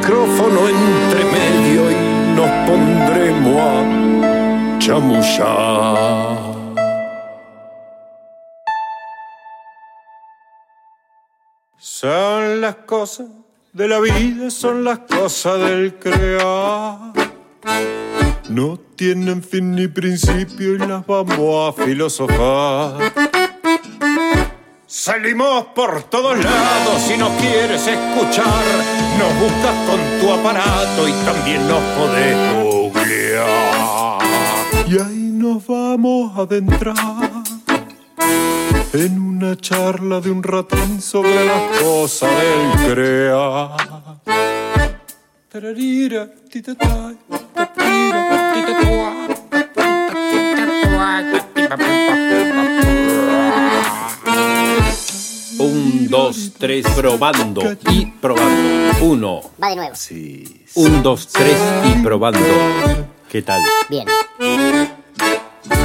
Micrófono entre medio y nos pondremos a chamullar. Son las cosas de la vida, son las cosas del crear. No tienen fin ni principio y las vamos a filosofar. Salimos por todos lados si nos quieres escuchar. Nos buscas con tu aparato y también nos podés googlear. Y ahí nos vamos a adentrar en una charla de un ratín sobre las cosas del crear. Un, dos, tres, probando y probando. Uno, Va de nuevo. Sí. un, dos, tres y probando. ¿Qué tal? Bien.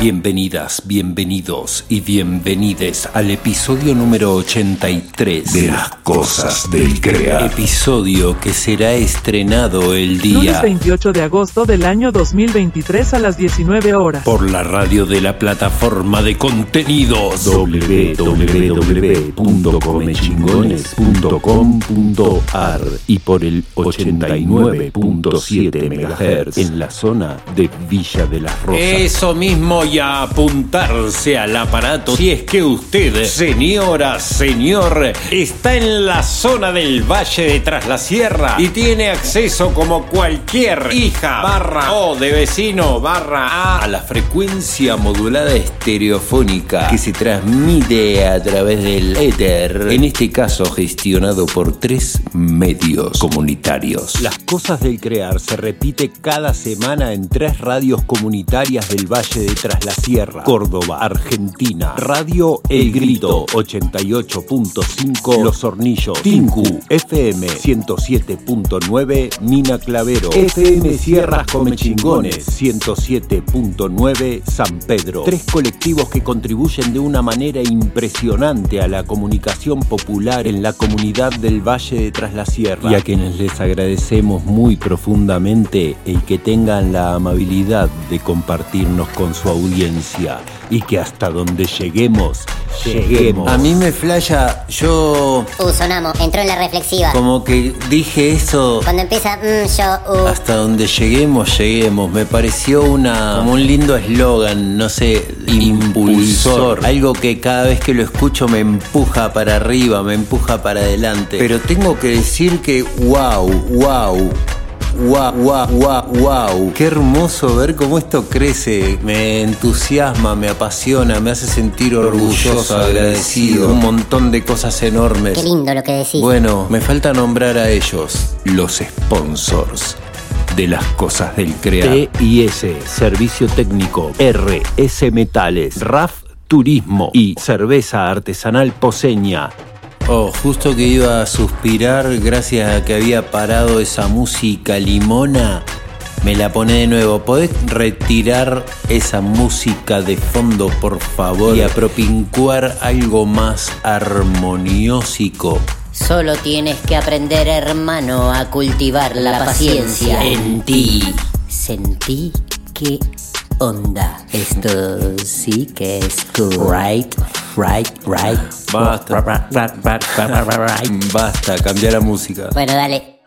Bienvenidas, bienvenidos y bienvenides al episodio número 83 De las cosas del crear. Episodio que será estrenado el Lunes día 28 de agosto del año 2023 a las 19 horas. por la radio de la plataforma de contenidos www.comechingones.com.ar y por el 89.7 MHz en la zona de Villa de las Rosas. Eso mismo y a apuntarse al aparato si es que usted, señora, señor, está en la zona del Valle de Tras la Sierra y tiene acceso como cualquier hija barra o de vecino barra a a la frecuencia modulada estereofónica que se transmite a través del éter, en este caso gestionado por tres medios comunitarios. Las cosas del crear se repite cada semana en tres radios comunitarias del Valle de Tras la Sierra, Córdoba, Argentina. Radio El Grito 88.5 Los Hornillos, Tinku FM 107.9 Mina Clavero, FM Sierras Comechingones 107.9 San Pedro. Tres colectivos que contribuyen de una manera impresionante a la comunicación popular en la comunidad del Valle de Tras la Sierra. Y a quienes les agradecemos muy profundamente el que tengan la amabilidad de compartirnos con su audiencia y que hasta donde lleguemos, lleguemos. A mí me flasha, yo Uh, sonamos. Entró en la reflexiva. como que dije eso Cuando empieza, mm, yo, uh. hasta donde lleguemos, lleguemos. Me pareció una como un lindo eslogan, no sé, impulsor. Algo que cada vez que lo escucho me empuja para arriba, me empuja para adelante. Pero tengo que decir que wow, wow. Wow, wow, wow, wow. Qué hermoso ver cómo esto crece. Me entusiasma, me apasiona, me hace sentir orgulloso, agradecido. Un montón de cosas enormes. Qué lindo lo que decís. Bueno, me falta nombrar a ellos, los sponsors de las cosas del crear. TIS, Servicio Técnico, RS Metales, RAF Turismo y Cerveza Artesanal Poseña. Oh, justo que iba a suspirar gracias a que había parado esa música limona. Me la pone de nuevo. ¿Podés retirar esa música de fondo, por favor? Y apropincuar algo más armoniósico. Solo tienes que aprender, hermano, a cultivar la, paciencia. En ti. Sentí que onda. Esto sí que es cool. Right, right, right. Basta. Basta, cambia la música. Bueno, dale.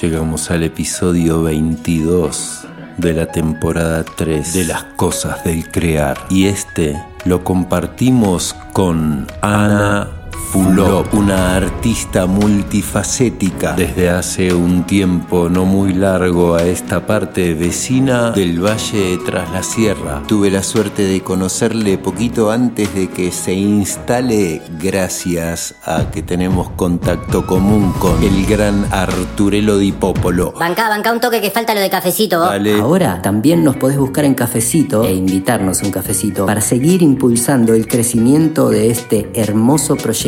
Llegamos al episodio 22 de la temporada 3 de las cosas del crear. Y este lo compartimos con Ana Fulop, una artista multifacética desde hace un tiempo no muy largo a esta parte vecina del Valle tras la Sierra. Tuve la suerte de conocerle poquito antes de que se instale gracias a que tenemos contacto común con el gran Arturelo Di Popolo. Banca, banca un toque que falta lo de cafecito. Ahora también nos podés buscar en cafecito e invitarnos a un cafecito para seguir impulsando el crecimiento de este hermoso proyecto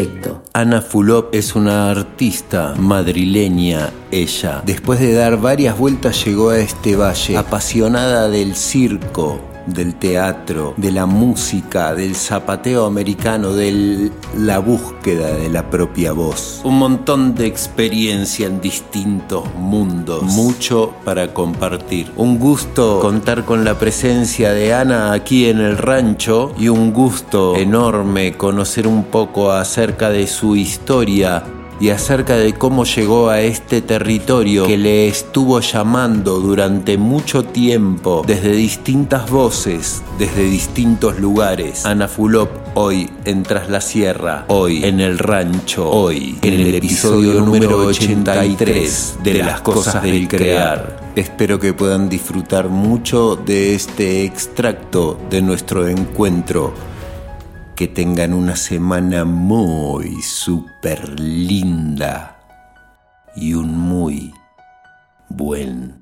Ana Fulop es una artista madrileña, ella. Después de dar varias vueltas llegó a este valle, apasionada del circo, del teatro, de la música, del zapateo americano, de la búsqueda de la propia voz. Un montón de experiencia en distintos mundos, mucho para compartir. Un gusto contar con la presencia de Ana aquí en el rancho y un gusto enorme conocer un poco acerca de su historia y acerca de cómo llegó a este territorio que le estuvo llamando durante mucho tiempo desde distintas voces, desde distintos lugares. Ana Fulop hoy en Tras la Sierra, hoy en el rancho, hoy en el episodio número 83 de Las Cosas del Crear. Espero que puedan disfrutar mucho de este extracto de nuestro encuentro que tengan una semana muy super linda y un muy buen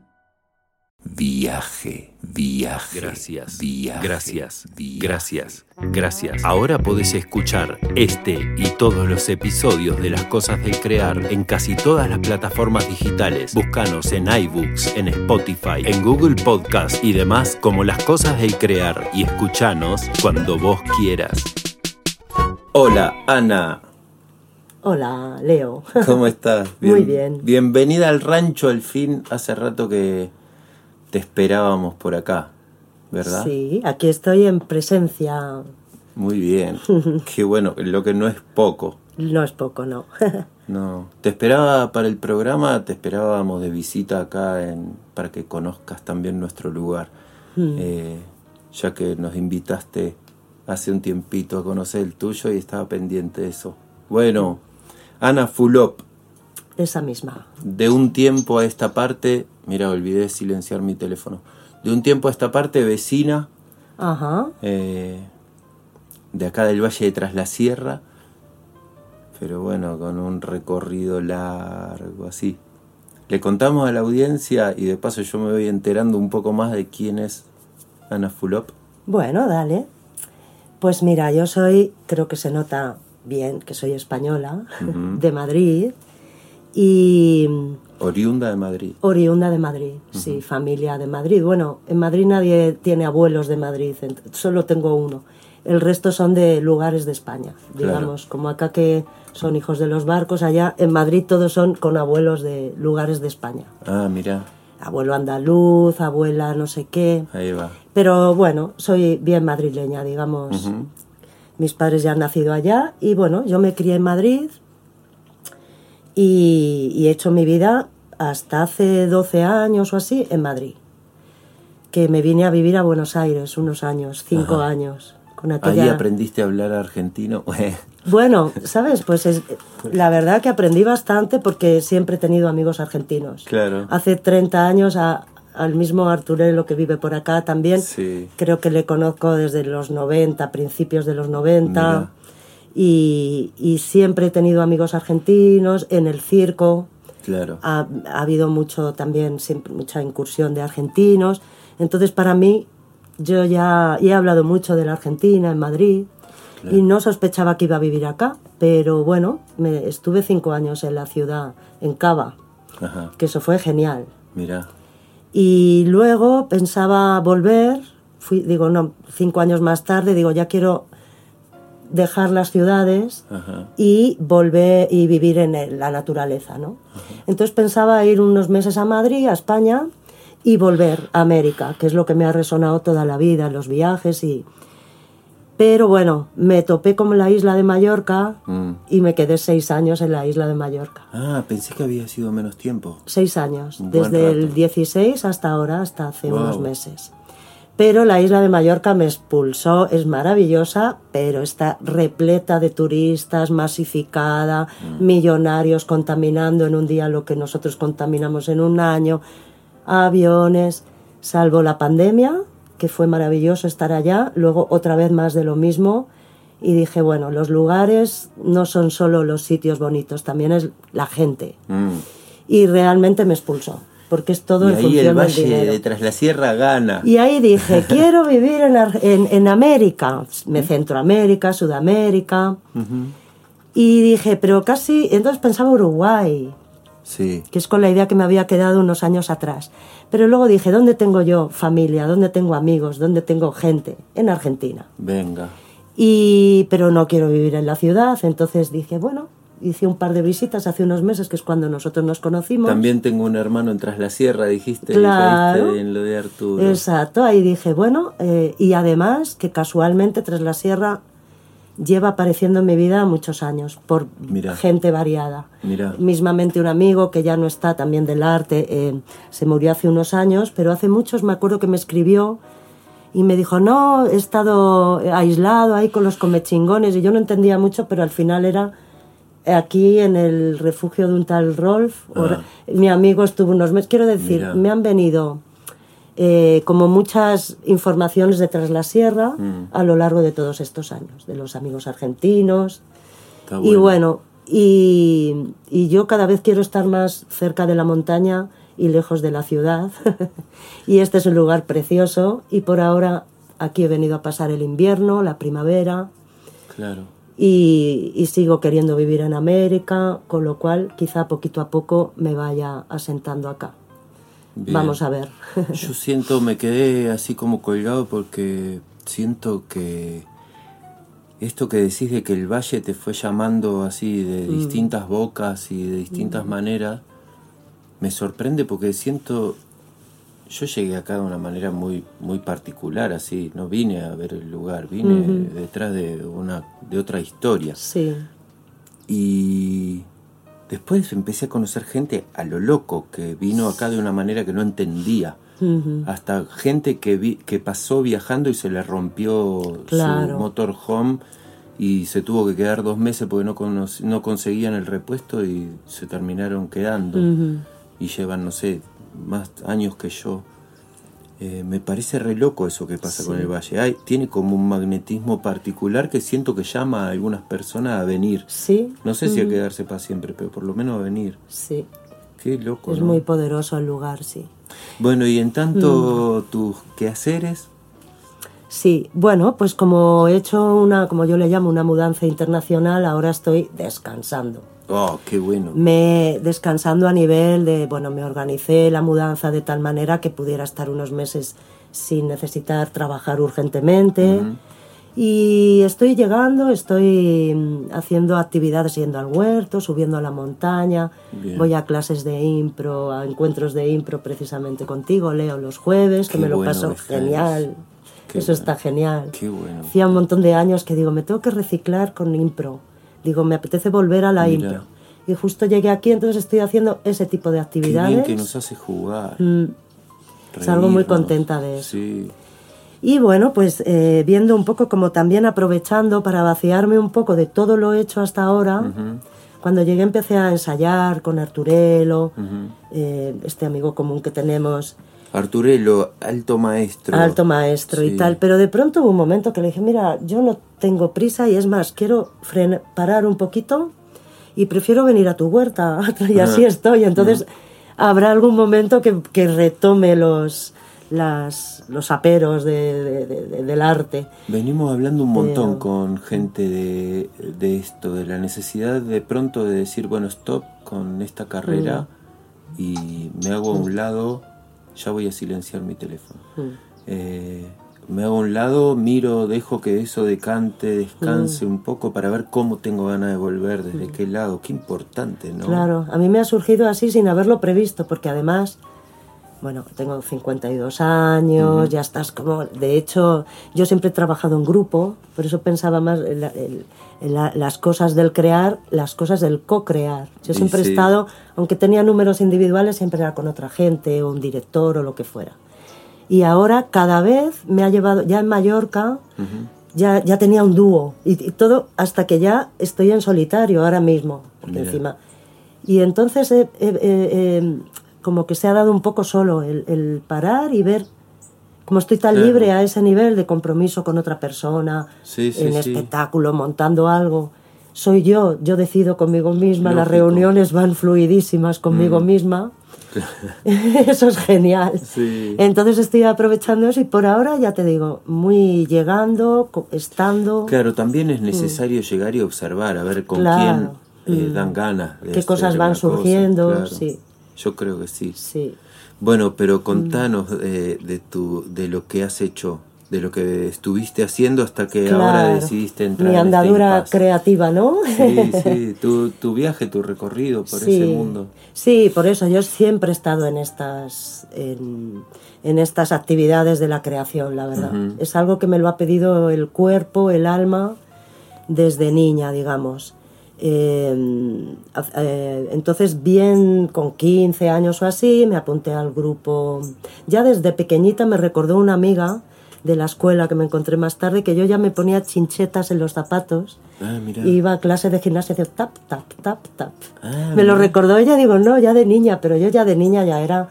viaje, viaje. Gracias, viaje, gracias, gracias, gracias. Ahora podés escuchar este y todos los episodios de Las Cosas del Crear en casi todas las plataformas digitales. Búscanos en iBooks, en Spotify, en Google Podcast y demás como Las Cosas del Crear y escuchanos cuando vos quieras. Hola, Ana. Hola, Leo. ¿Cómo estás? Muy bien. Bienvenida al rancho al fin. Hace rato que te esperábamos por acá, ¿verdad? Sí, aquí estoy en presencia. Muy bien. Qué bueno, lo que no es poco. No es poco, no. no. Te esperaba para el programa, te esperábamos de visita acá en, para que conozcas también nuestro lugar. Mm. Eh, ya que nos invitaste hace un tiempito a conocer el tuyo y estaba pendiente de eso. Bueno, Ana Fulop. Esa misma. De un tiempo a esta parte, mira, olvidé silenciar mi teléfono. De un tiempo a esta parte, vecina. Ajá. Eh, de acá del Valle de Tras la Sierra. Pero bueno, con un recorrido largo, así. Le contamos a la audiencia y de paso yo me voy enterando un poco más de quién es Ana Fulop. Bueno, dale. Pues mira, yo soy, creo que se nota bien que soy española, de Madrid. Y... Oriunda de Madrid. Oriunda de Madrid, sí, familia de Madrid. Bueno, en Madrid nadie tiene abuelos de Madrid, solo tengo uno. El resto son de lugares de España, digamos, como acá que son hijos de los barcos, allá en Madrid todos son con abuelos de lugares de España. Ah, mira abuelo andaluz, abuela no sé qué. Ahí va. Pero bueno, soy bien madrileña, digamos. Mis padres ya han nacido allá y bueno, yo me crié en Madrid y, he hecho mi vida hasta hace 12 años o así en Madrid. Que me vine a vivir a Buenos Aires unos años, cinco años. Con Ahí aprendiste a hablar argentino. Bueno, ¿sabes? Pues es, la verdad que aprendí bastante porque siempre he tenido amigos argentinos. Claro. Hace 30 años al mismo Arturelo que vive por acá también. Sí. Creo que le conozco desde los 90, principios de los 90. Y, y, siempre he tenido amigos argentinos en el circo. Claro. Ha, ha habido mucho también, siempre, mucha incursión de argentinos. Entonces, para mí, yo ya he hablado mucho de la Argentina en Madrid y no sospechaba que iba a vivir acá, pero bueno, me, estuve cinco años en la ciudad, en Cava, que eso fue genial. Mira. Y luego pensaba volver, fui, digo, no, cinco años más tarde, digo, ya quiero dejar las ciudades y volver y vivir en la naturaleza, ¿no? Entonces pensaba ir unos meses a Madrid, a España, y volver a América, que es lo que me ha resonado toda la vida, los viajes y, pero bueno, me topé con la isla de Mallorca mm. y me quedé seis años en la isla de Mallorca. Ah, pensé que había sido menos tiempo. Seis años, desde el 16 hasta ahora, hasta hace unos meses. Pero la isla de Mallorca me expulsó, es maravillosa, pero está repleta de turistas, masificada, mm. millonarios contaminando en un día lo que nosotros contaminamos en un año, aviones, salvo la pandemia, que fue maravilloso estar allá, luego otra vez más de lo mismo, y dije, bueno, los lugares no son solo los sitios bonitos, también es la gente. Mm. Y realmente me expulsó porque es todo y ahí el valle de tras la sierra gana. Y ahí dije, quiero vivir en, en, en América, me Centroamérica, Sudamérica. Y dije, pero casi, entonces pensaba Uruguay. Sí. Que es con la idea que me había quedado unos años atrás. Pero luego dije, ¿dónde tengo yo familia? ¿Dónde tengo amigos? ¿Dónde tengo gente? En Argentina. Venga. Y, pero no quiero vivir en la ciudad, entonces dije, bueno, hice un par de visitas hace unos meses, que es cuando nosotros nos conocimos. También tengo un hermano en Tras la Sierra, dijiste, claro, en lo de Arturo. Exacto, ahí dije, bueno, eh, y además que casualmente Tras la Sierra lleva apareciendo en mi vida muchos años, por gente variada. Mira. Mismamente un amigo que ya no está también del arte, eh, se murió hace unos años, pero hace muchos me acuerdo que me escribió y me dijo, no, he estado aislado ahí con los comechingones y yo no entendía mucho, pero al final era aquí en el refugio de un tal Rolf. Ah. Mi amigo estuvo unos meses. Quiero decir, me han venido eh, como muchas informaciones de Tras la Sierra mm. a lo largo de todos estos años, de los amigos argentinos. Y bueno, y, y, yo cada vez quiero estar más cerca de la montaña y lejos de la ciudad. y este es un lugar precioso y por ahora aquí he venido a pasar el invierno, la primavera. Claro y, sigo queriendo vivir en América, con lo cual quizá poquito a poco me vaya asentando acá. Vamos a ver. Yo siento, me quedé así como colgado porque siento que esto que decís de que el valle te fue llamando así de mm. distintas bocas y de distintas mm. maneras, me sorprende porque siento yo llegué acá de una manera muy, muy particular, así, no vine a ver el lugar, vine detrás de una, de otra historia. Sí. Y después empecé a conocer gente a lo loco, que vino acá de una manera que no entendía. Hasta gente que, vi, que pasó viajando y se le rompió su motorhome y se tuvo que quedar dos meses porque no, no conseguían el repuesto y se terminaron quedando. Y llevan, no sé, más años que yo. Eh, me parece re loco eso que pasa con el valle. Hay, tiene como un magnetismo particular que siento que llama a algunas personas a venir. Sí. No sé si a quedarse para siempre, pero por lo menos a venir. Sí. Qué loco. Es muy poderoso el lugar, sí. Bueno, y en tanto mm. tus quehaceres. Sí, bueno, pues como he hecho una, como yo le llamo, una mudanza internacional, ahora estoy descansando. Oh, qué bueno. Me descansando a nivel de, bueno, me organicé la mudanza de tal manera que pudiera estar unos meses sin necesitar trabajar urgentemente. Y estoy llegando, estoy mm, haciendo actividades yendo al huerto, subiendo a la montaña, voy a clases de impro, a encuentros de impro precisamente contigo, leo los jueves, que me lo paso genial. Eso está genial. Qué bueno. Hacía un montón de años que digo, me tengo que reciclar con impro Digo, me apetece volver a la impro. Y justo llegué aquí, entonces estoy haciendo ese tipo de actividades. Qué bien que nos hace jugar. Mm. Salgo muy contenta de eso. Sí. Y bueno, pues eh, viendo un poco como también aprovechando para vaciarme un poco de todo lo hecho hasta ahora. Cuando llegué empecé a ensayar con Arturelo, eh, este amigo común que tenemos. Arturelo, alto maestro. Alto maestro y tal. Pero de pronto hubo un momento que le dije, mira, yo no tengo prisa y es más, quiero parar un poquito y prefiero venir a tu huerta y así estoy. Entonces habrá algún momento que, que retome los, las, los aperos de, del arte. Venimos hablando un montón con gente de, de, esto, de la necesidad de pronto de decir, bueno, stop con esta carrera mm. y me hago a un lado, ya voy a silenciar mi teléfono. Mm. Eh, me hago a un lado, miro, dejo que eso decante, descanse mm. un poco para ver cómo tengo ganas de volver, desde mm. qué lado, qué importante, ¿no? Claro, a mí me ha surgido así sin haberlo previsto, porque además, bueno, tengo 52 años, ya estás como, de hecho, yo siempre he trabajado en grupo, por eso pensaba más en, las cosas del crear, las cosas del co-crear. Yo siempre he estado, aunque tenía números individuales, siempre era con otra gente, o un director, o lo que fuera. Y ahora cada vez me ha llevado, ya en Mallorca, ya, ya tenía un dúo y, todo hasta que ya estoy en solitario ahora mismo, encima. Y entonces como que se ha dado un poco solo el, parar y ver como estoy tan libre a ese nivel de compromiso con otra persona, en espectáculo, montando algo. Soy yo, yo decido conmigo misma, las reuniones van fluidísimas conmigo mm. misma. eso es genial. Entonces estoy aprovechando eso y por ahora ya te digo, muy llegando, estando. Claro, también es mm. necesario llegar y observar, a ver con quién eh, mm. dan ganas. Qué cosas van surgiendo, sí. Yo creo que sí. Sí. Bueno, pero contanos eh, de, tu, de lo que has hecho, de lo que estuviste haciendo hasta que ahora decidiste entrar. Mi este andadura creativa, ¿no? Sí, sí, tu, tu viaje, tu recorrido por ese mundo. Sí, por eso yo siempre he estado en estas, en, en estas actividades de la creación, la verdad. Es algo que me lo ha pedido el cuerpo, el alma, desde niña, digamos. Em, eh, entonces, bien con 15 años o así, me apunté al grupo. Ya desde pequeñita me recordó una amiga de la escuela que me encontré más tarde que yo ya me ponía chinchetas en los zapatos. Ah, iba a clase de gimnasia y decía tap, tap, tap, tap. Ah, me lo recordó ella, digo, no, ya de niña, pero yo ya de niña ya era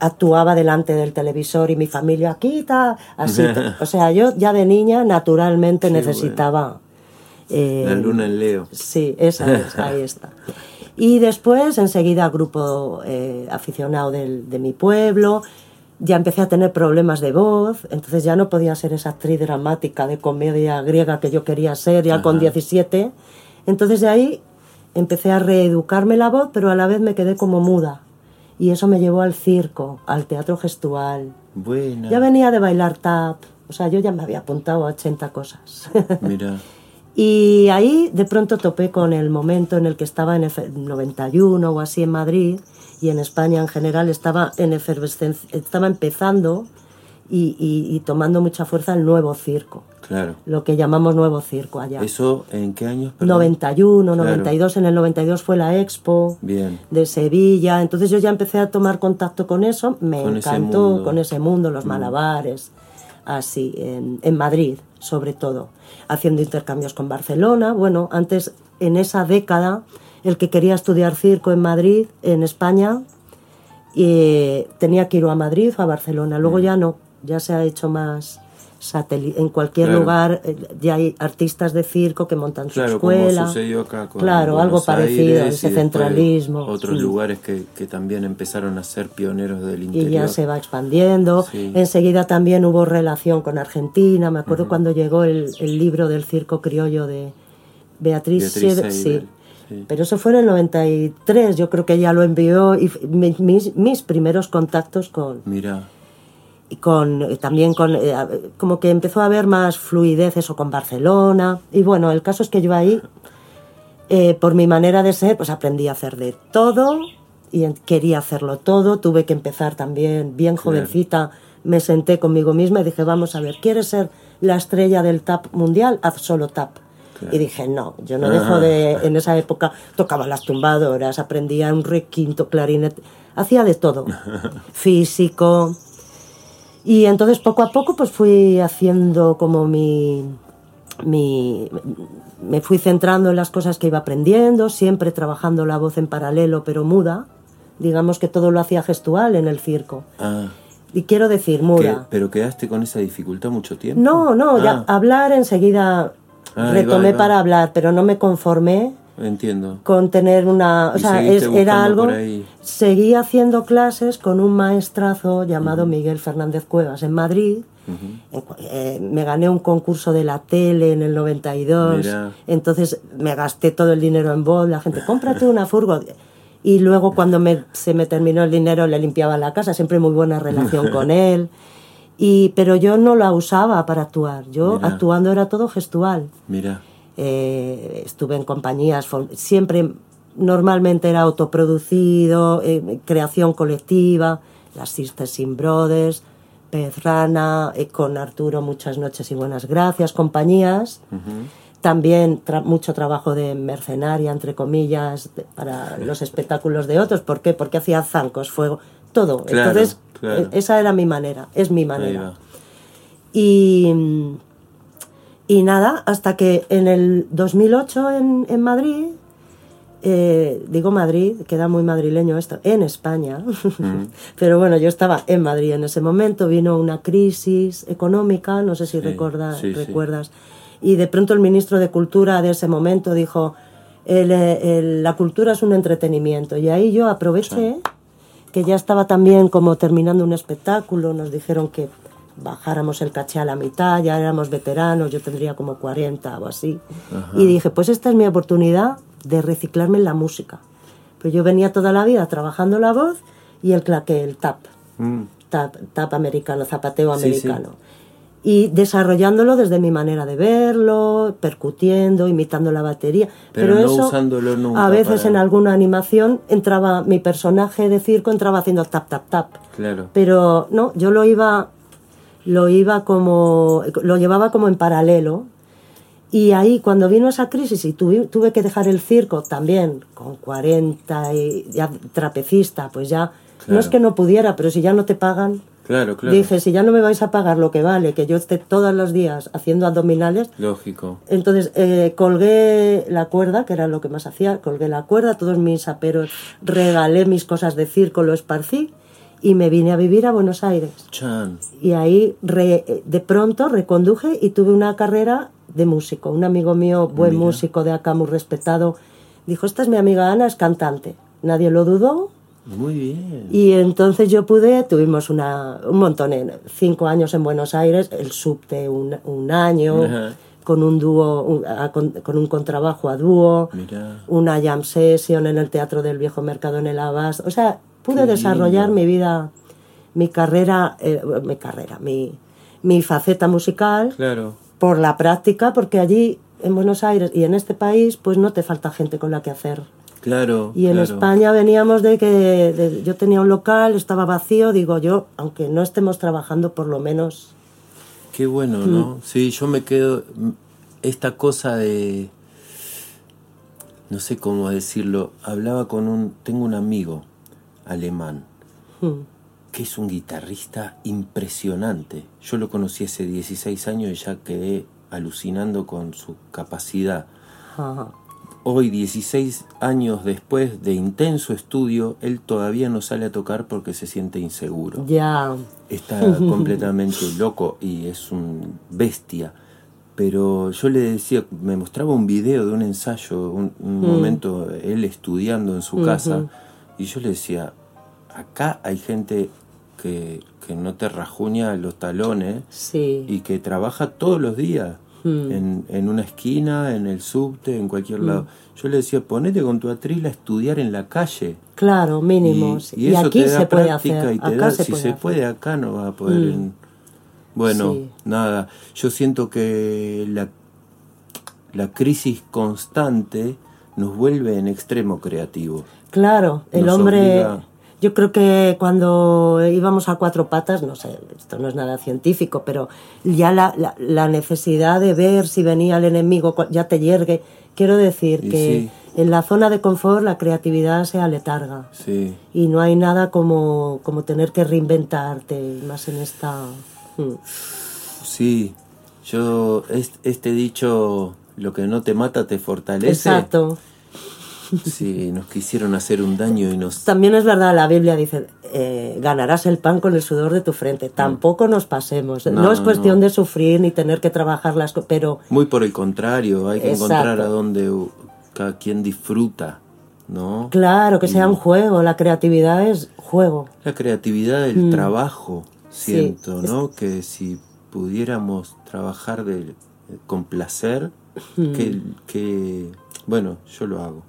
actuaba delante del televisor y mi familia quita, así. o sea, yo ya de niña naturalmente necesitaba eh, la luna en Leo. Sí, esa es, ahí está. Y después, enseguida, grupo eh, aficionado del, de mi pueblo. Ya empecé a tener problemas de voz, entonces ya no podía ser esa actriz dramática de comedia griega que yo quería ser ya con 17. Entonces de ahí empecé a reeducarme la voz, pero a la vez me quedé como muda. Y eso me llevó al circo, al teatro gestual. Bueno. Ya venía de bailar tap, o sea, yo ya me había apuntado a 80 cosas. Mira. Y ahí de pronto topé con el momento en el que estaba en el 91 o así en Madrid y en España en general estaba en efervescencia, estaba empezando y, y, tomando mucha fuerza el nuevo circo. Claro. Lo que llamamos nuevo circo allá. ¿Eso en qué años? 91, 92. En el 92 fue la Expo Bien. de Sevilla. Entonces yo ya empecé a tomar contacto con eso. Me encantó con ese mundo, los mm. malabares, así, en, en Madrid sobre todo, haciendo intercambios con Barcelona. Bueno, antes, en esa década, el que quería estudiar circo en Madrid, en España, y tenía que ir a Madrid o a Barcelona. Luego ya no, ya se ha hecho más en cualquier lugar eh, ya hay artistas de circo que montan su claro, escuela. Como sucedió acá con claro, algo parecido, ese centralismo. Otros lugares que, que, también empezaron a ser pioneros del interior. Y ya se va expandiendo. Enseguida también hubo relación con Argentina. Me acuerdo cuando llegó el, el, libro del circo criollo de Beatriz, Beatriz sí. Pero eso fue en el 93, yo creo que ella lo envió y mis, mis primeros contactos con, Mira con eh, también con eh, como que empezó a haber más fluidez eso con Barcelona. Y bueno el caso es que yo ahí eh, por mi manera de ser pues aprendí a hacer de todo y quería hacerlo todo. Tuve que empezar también bien jovencita me senté conmigo misma y dije vamos a ver quieres ser la estrella del tap mundial haz solo tap y dije no yo no dejo de en esa época tocaba las tumbadoras aprendía un requinto clarinete hacía de todo. Físico y entonces poco a poco pues fui haciendo como mi, mi, me fui centrando en las cosas que iba aprendiendo, siempre trabajando la voz en paralelo pero muda. Digamos que todo lo hacía gestual en el circo. Ah. Y quiero decir, muda. ¿Pero quedaste con esa dificultad mucho tiempo? No, no, ya ah. hablar enseguida ah, retomé para hablar, pero no me conformé Entiendo. Con tener una. O sea, era algo. Seguí haciendo clases con un maestrazo llamado Miguel Fernández Cuevas en Madrid. Eh, me gané un concurso de la tele en el 92. Entonces me gasté todo el dinero en voz. La gente, cómprate una furgo. Y luego, cuando me, se me terminó el dinero, le limpiaba la casa. Siempre muy buena relación con él. Y, pero yo no la usaba para actuar. Yo actuando era todo gestual. Mira. Eh, estuve en compañías, siempre normalmente era autoproducido, eh, creación colectiva, las Sin Brothers, Pez Rana, eh, con Arturo Muchas Noches y Buenas Gracias, compañías. También mucho trabajo de mercenaria, entre comillas, para los espectáculos de otros. ¿Por qué? Porque hacía zancos, fuego, todo. Entonces, E, esa era mi manera, es mi manera. Y, y nada, hasta que en el 2008 en, en Madrid, eh, digo Madrid, queda muy madrileño esto, en España, mm. pero bueno, yo estaba en Madrid en ese momento, vino una crisis económica, no sé si recuerdas, y de pronto el ministro de Cultura de ese momento dijo, la cultura es un entretenimiento, y ahí yo aproveché que ya estaba también como terminando un espectáculo, nos dijeron que bajáramos el caché a la mitad, ya éramos veteranos, yo tendría como 40 o así, y dije, pues esta es mi oportunidad de reciclarme en la música. Pero yo venía toda la vida trabajando la voz y el claque, el tap, mm. tap, tap americano, zapateo americano. Y desarrollándolo desde mi manera de verlo, percutiendo, imitando la batería. Pero, eso, a veces en alguna animación entraba, mi personaje de circo entraba haciendo tap, tap, tap. Claro. Pero no, yo lo iba, lo iba como, lo llevaba como en paralelo y ahí, cuando vino esa crisis y tuve, tuve que dejar el circo también, con 40 y ya trapecista, pues ya, no es que no pudiera, pero si ya no te pagan, Claro, claro. Dije, si ya no me vais a pagar lo que vale, que yo esté todos los días haciendo abdominales. Lógico. Entonces eh, colgué la cuerda, que era lo que más hacía, colgué la cuerda, todos mis aperos, regalé mis cosas de circo, lo esparcí y me vine a vivir a Buenos Aires. Chan. Y ahí de pronto reconduje y tuve una carrera de músico. Un amigo mío, buen músico de acá, muy respetado, dijo, esta es mi amiga Ana, es cantante. Nadie lo dudó. Muy bien. Y entonces yo pude, tuvimos una, un montón, en, cinco años en Buenos Aires, el subte un, un año, con un dúo, con, un contrabajo a dúo, una jam session en el Teatro del Viejo Mercado en el Abas. O sea, pude desarrollar mi vida, mi carrera, eh, mi carrera, mi, mi faceta musical. Claro por la práctica, porque allí en Buenos Aires y en este país, pues no te falta gente con la que hacer. Claro. Y en España veníamos de que yo tenía un local, estaba vacío, digo yo, aunque no estemos trabajando, por lo menos. Qué bueno, ¿no? Mm. Sí, yo me quedo. Esta cosa de. No sé cómo decirlo. Hablaba con un. Tengo un amigo alemán. Mm que es un guitarrista impresionante. Yo lo conocí hace 16 años y ya quedé alucinando con su capacidad. Hoy, 16 años después de intenso estudio, él todavía no sale a tocar porque se siente inseguro. Ya. Está completamente loco y es un bestia. Pero yo le decía, me mostraba un video de un ensayo, un, mm. momento, él estudiando en su casa, y yo le decía, acá hay gente que, no te rajuña los talones y que trabaja todos los días. Hmm. En, una esquina, en el subte, en cualquier hmm. lado. Yo le decía, ponete con tu atril a estudiar en la calle. Claro, mínimo. Y, eso aquí te da se puede hacer. Y te si se puede, acá no va a poder. Hmm. Bueno, nada. Yo siento que la, la crisis constante nos vuelve en extremo creativo. Claro, el hombre. Yo creo que cuando íbamos a cuatro patas, no sé, esto no es nada científico, pero ya la, la, necesidad de ver si venía el enemigo ya te yergue. Quiero decir que en la zona de confort la creatividad se aletarga. Sí. Y no hay nada como, como tener que reinventarte, más en esta... Hmm. Sí, yo, este dicho, lo que no te mata te fortalece. Exacto. Sí, nos quisieron hacer un daño y nos... También es verdad, la Biblia dice, eh, ganarás el pan con el sudor de tu frente. Mm. Tampoco nos pasemos. No, es cuestión de sufrir ni tener que trabajar las cosas, pero... Muy por el contrario, hay que encontrar a donde cada quien disfruta, ¿no? Claro, que sea un juego, la creatividad es juego. La creatividad del mm. trabajo, siento, ¿no? Que si pudiéramos trabajar de, con placer, mm. que, que, bueno, yo lo hago.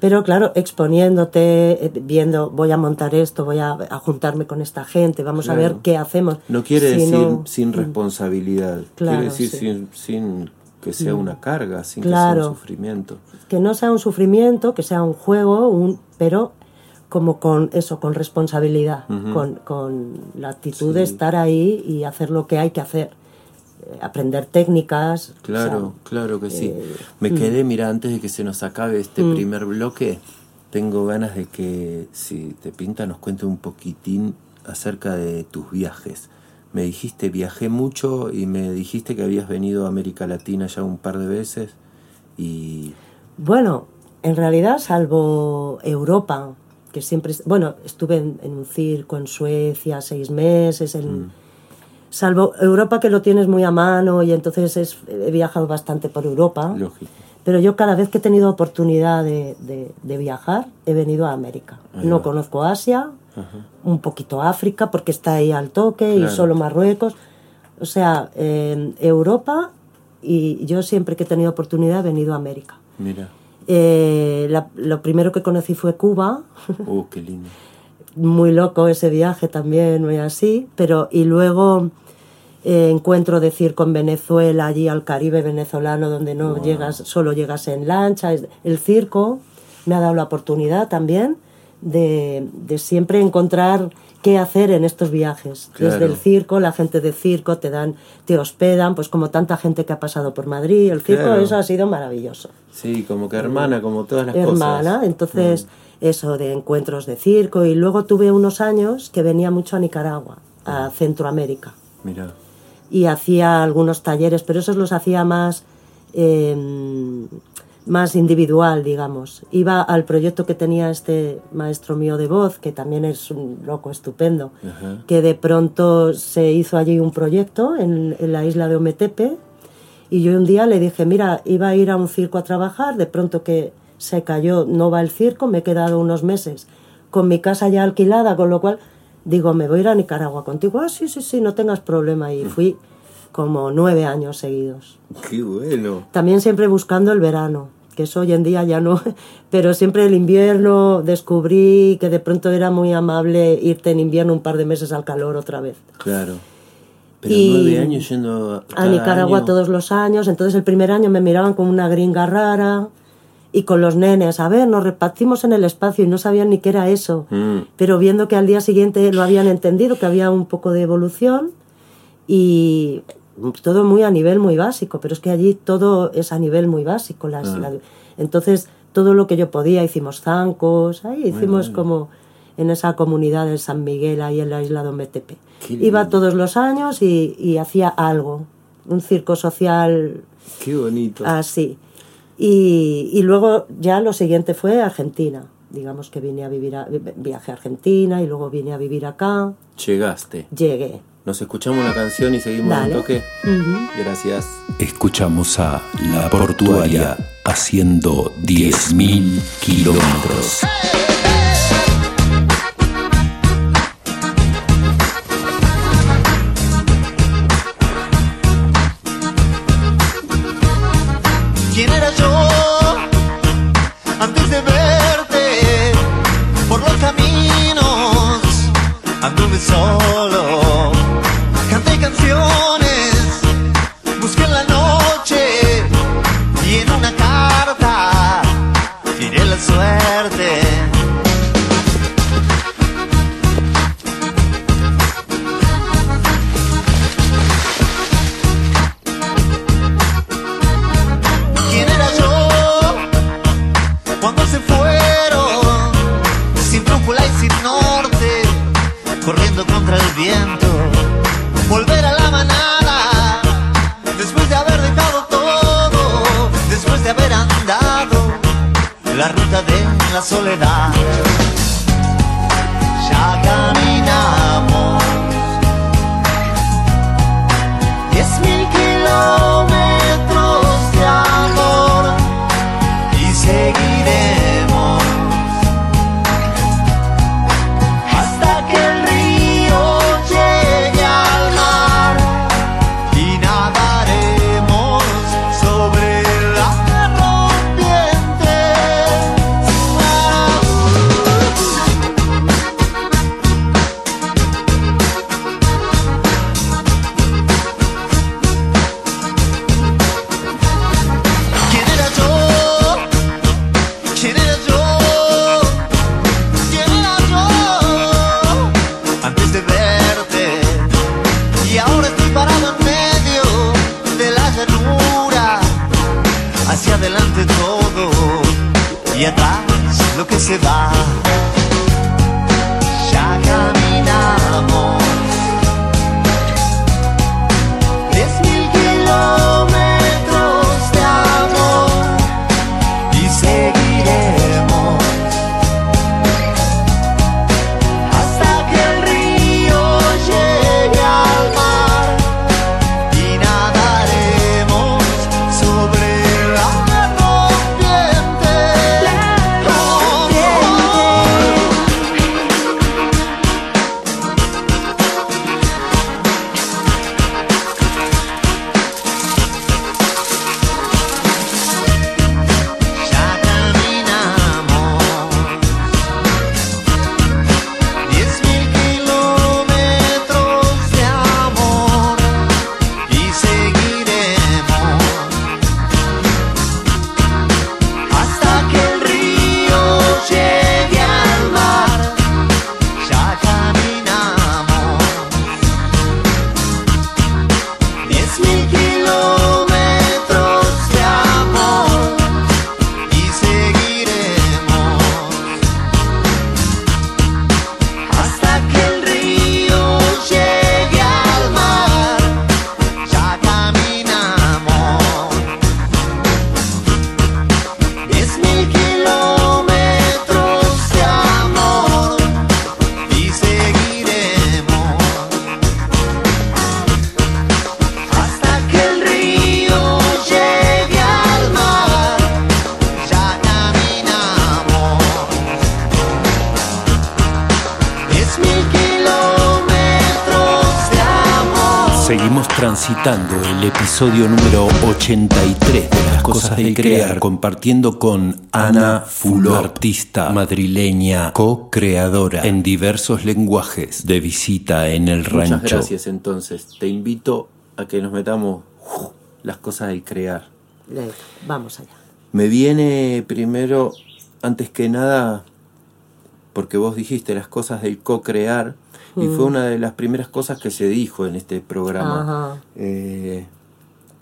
Pero claro, exponiéndote, eh, viendo, voy a montar esto, voy a, juntarme con esta gente, vamos a ver qué hacemos. No quiere decir sin mm. responsabilidad, quiere decir sin, que sea una carga, sin que sea un sufrimiento. Que no sea un sufrimiento, que sea un juego, un, pero como con eso, con responsabilidad, con, con, la actitud de estar ahí y hacer lo que hay que hacer aprender técnicas. Claro, claro que sí. Eh, Me mm. quedé, mira, antes de que se nos acabe este mm. primer bloque, tengo ganas de que, si te pinta, nos cuente un poquitín acerca de tus viajes. Me dijiste, viajé mucho y me dijiste que habías venido a América Latina ya un par de veces y... Bueno, en realidad, salvo Europa, que siempre... Bueno, estuve en, un circo en Suecia seis meses, en... Mm. Salvo Europa que lo tienes muy a mano y entonces es, he viajado bastante por Europa. Lógico. Pero yo cada vez que he tenido oportunidad de, de, viajar, he venido a América. no conozco Asia, un poquito África, porque está ahí al toque, y solo Marruecos. O sea, Europa, y yo siempre que he tenido oportunidad he venido a América. Mira. Eh, lo primero que conocí fue Cuba. Oh, qué lindo. Muy loco ese viaje también, muy así. Pero, y luego eh, encuentro de circo en Venezuela, allí al Caribe venezolano, donde no llegas, solo llegas en lancha. El circo me ha dado la oportunidad también de, de siempre encontrar qué hacer en estos viajes. Desde el circo, la gente de circo te dan, te hospedan, pues como tanta gente que ha pasado por Madrid, el circo, eso ha sido maravilloso. Sí, como que hermana, como todas las cosas. Hermana, entonces mm. Eso de encuentros de circo. Y luego tuve unos años que venía mucho a Nicaragua, a Centroamérica. Mira. Y hacía algunos talleres, pero esos los hacía más, em, más individual, digamos. Iba al proyecto que tenía este maestro mío de voz, que también es un loco estupendo, que de pronto se hizo allí un proyecto en, en la isla de Ometepe, y yo un día le dije, mira, iba a ir a un circo a trabajar, de pronto que se cayó, no va el circo, me he quedado unos meses con mi casa ya alquilada, con lo cual digo, me voy a ir a Nicaragua contigo. Ah, sí, sí, sí, no tengas problema. Y fui como nueve años seguidos. Qué bueno. También siempre buscando el verano, que eso hoy en día ya no, pero siempre el invierno descubrí que de pronto era muy amable irte en invierno un par de meses al calor otra vez. Claro. Pero nueve años yendo a Nicaragua todos los años. Entonces el primer año me miraban como una gringa rara y con los nenes, a ver, nos repartimos en el espacio y no sabían ni qué era eso, mm. pero viendo que al día siguiente lo habían entendido, que había un poco de evolución y todo muy a nivel muy básico, pero es que allí todo es a nivel muy básico. Las, ah. entonces, todo lo que yo podía, hicimos zancos, ahí hicimos como en esa comunidad de San Miguel, ahí en la isla de Ometepe. Iba todos los años y, y hacía algo, un circo social. Qué bonito. Así. Y, y, luego ya lo siguiente fue Argentina. Digamos que vine a vivir, a, viaje a Argentina y luego vine a vivir acá. Llegaste. Llegué. Nos escuchamos una canción y seguimos un toque. Gracias. Escuchamos a La Portuaria haciendo 10.000 kilómetros. Y atrás lo que se va. Episodio número 83 de Las Cosas de Crear, compartiendo con Ana Fuló, artista madrileña, co-creadora en diversos lenguajes, de visita en el rancho. Muchas gracias entonces. Te invito a que nos metamos las cosas de crear. Vamos allá. Me viene primero, antes que nada, porque vos dijiste las cosas del co-crear, y fue mm. una de las primeras cosas que se dijo en este programa. Eh,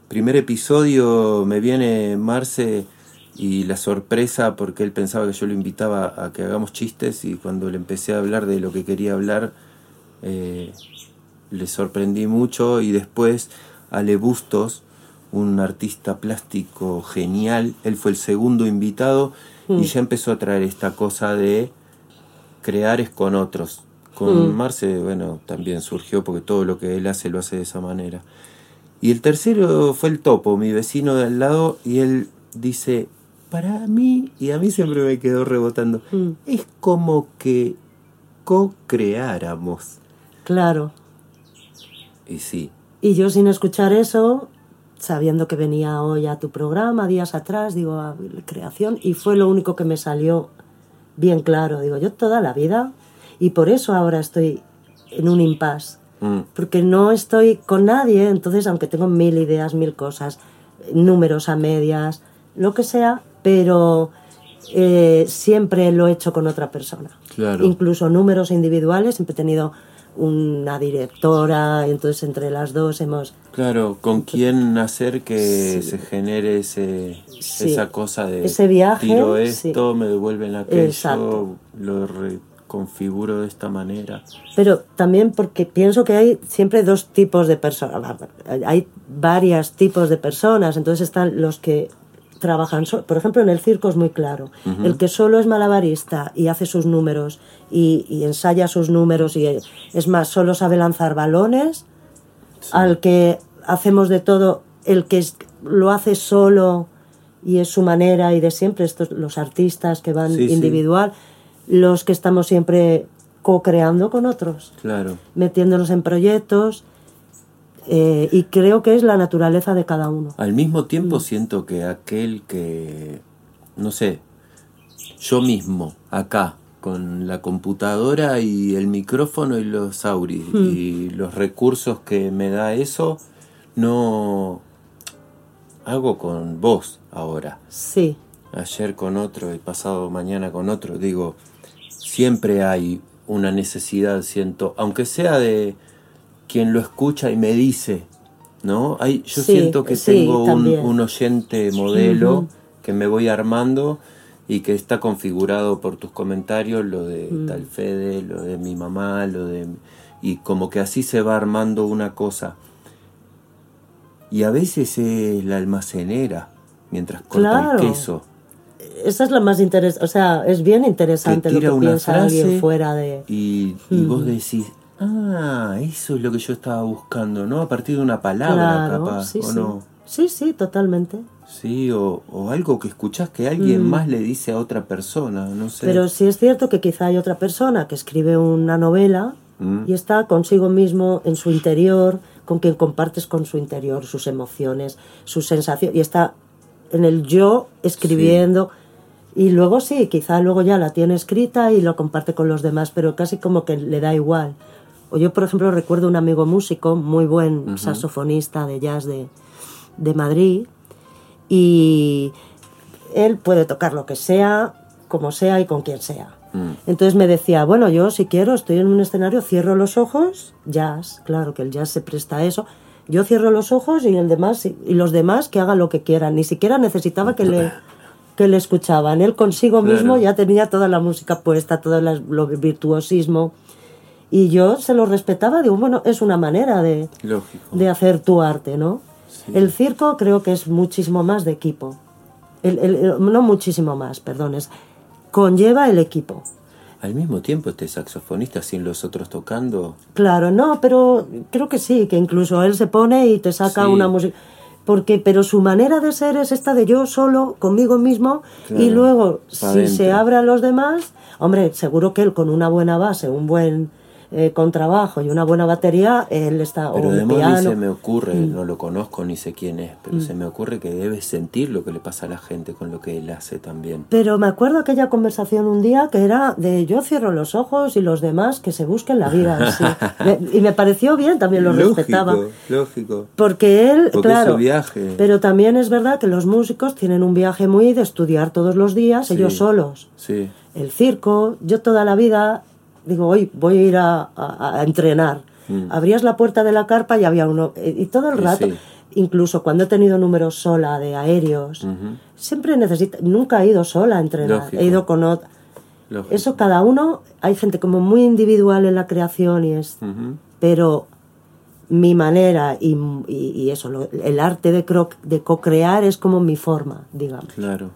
primer episodio me viene Marce y la sorpresa porque él pensaba que yo lo invitaba a que hagamos chistes y cuando le empecé a hablar de lo que quería hablar eh, le sorprendí mucho y después Ale Bustos, un artista plástico genial, él fue el segundo invitado y mm. ya empezó a traer esta cosa de crear es con otros. Con mm. Marce, bueno, también surgió porque todo lo que él hace lo hace de esa manera. Y el tercero fue el topo, mi vecino de al lado, y él dice, para mí, y a mí siempre me quedó rebotando, mm. es como que co-creáramos. Claro. Y sí. Y yo sin escuchar eso, sabiendo que venía hoy a tu programa, días atrás, digo, a creación, y fue lo único que me salió bien claro. Digo, yo toda la vida y por eso ahora estoy en un impasse. Mm. Porque no estoy con nadie, entonces aunque tengo mil ideas, mil cosas, números a medias, lo que sea, pero eh, siempre lo he hecho con otra persona. Incluso números individuales, siempre he tenido una directora, entonces entre las dos hemos... Claro, ¿con quién hacer que se genere ese, esa cosa de... Ese viaje. Tiro esto, me devuelven aquello, lo configuro de esta manera. Pero también porque pienso que hay siempre dos tipos de personas, hay varios tipos de personas, entonces están los que trabajan, por ejemplo en el circo es muy claro, el que solo es malabarista y hace sus números y, ensaya sus números y es más, solo sabe lanzar balones, al que hacemos de todo, el que lo hace solo y es su manera y de siempre, estos los artistas que van individual los que estamos siempre co-creando con otros. Claro. Metiéndonos en proyectos. Eh, y creo que es la naturaleza de cada uno. Al mismo tiempo siento que aquel que, no sé, yo mismo, acá, con la computadora y el micrófono y los auris mm. y los recursos que me da eso, no hago con vos ahora. Sí. Ayer con otro y pasado mañana con otro. Digo, siempre hay una necesidad, siento, aunque sea de quien lo escucha y me dice, ¿no? Hay, yo siento que tengo un, oyente modelo que me voy armando Y que está configurado por tus comentarios, lo de mm. tal Fede, lo de mi mamá, lo de... Y como que así se va armando una cosa. Y a veces es la almacenera, mientras corta el queso. Esa es la más interesante, o sea, es bien interesante lo que piensa alguien fuera de... Y, y vos mm. decís, ah, eso es lo que yo estaba buscando, ¿no? A partir de una palabra, capaz, ¿o no? Sí, sí, totalmente. Sí, o, algo que escuchás que alguien mm. más le dice a otra persona, no sé. Pero sí es cierto que quizá hay otra persona que escribe una novela mm. y está consigo mismo en su interior, con quien compartes con su interior sus emociones, sus sensaciones, y está en el yo escribiendo. Y luego sí, quizá luego ya la tiene escrita y lo comparte con los demás, pero casi como que le da igual. O yo, por ejemplo, recuerdo un amigo músico, muy buen saxofonista de jazz de, de Madrid, y él puede tocar lo que sea, como sea y con quien sea. Mm. Entonces me decía, bueno, yo si quiero, estoy en un escenario, cierro los ojos, jazz, claro que el jazz se presta a eso, yo cierro los ojos y el demás y los demás que hagan lo que quieran, ni siquiera necesitaba que le que le escuchaban, él consigo mismo ya tenía toda la música puesta, todo el virtuosismo y yo se lo respetaba, digo, bueno, es una manera de, de hacer tu arte, ¿no? El circo creo que es muchísimo más de equipo. no muchísimo más, perdón, conlleva el equipo. Al mismo tiempo este saxofonista sin los otros tocando. Claro, no, pero creo que sí, que incluso él se pone y te saca una música. Porque, pero su manera de ser es esta de yo solo, conmigo mismo, y luego, si se abre a los demás, hombre, seguro que él con una buena base, un buen eh, con trabajo y una buena batería, él está pero además se me ocurre, mm. no lo conozco ni sé quién es, pero mm. se me ocurre que debe sentir lo que le pasa a la gente con lo que él hace también. Pero me acuerdo aquella conversación un día que era de yo cierro los ojos y los demás que se busquen la vida. y me pareció bien, también lo respetaba. Lógico. Porque él, claro. Es su viaje. Pero también es verdad que los músicos tienen un viaje muy de estudiar todos los días ellos solos. Sí. El circo, yo toda la vida digo, hoy voy a ir a, entrenar. Mm. Abrías la puerta de la carpa y había uno. Y todo el rato, incluso cuando he tenido números sola de aéreos, siempre necesito. Nunca he ido sola a entrenar, he ido con otro. Eso cada uno, hay gente como muy individual en la creación y es. Pero mi manera y, eso, el arte de, de co-crear es como mi forma, digamos. Claro.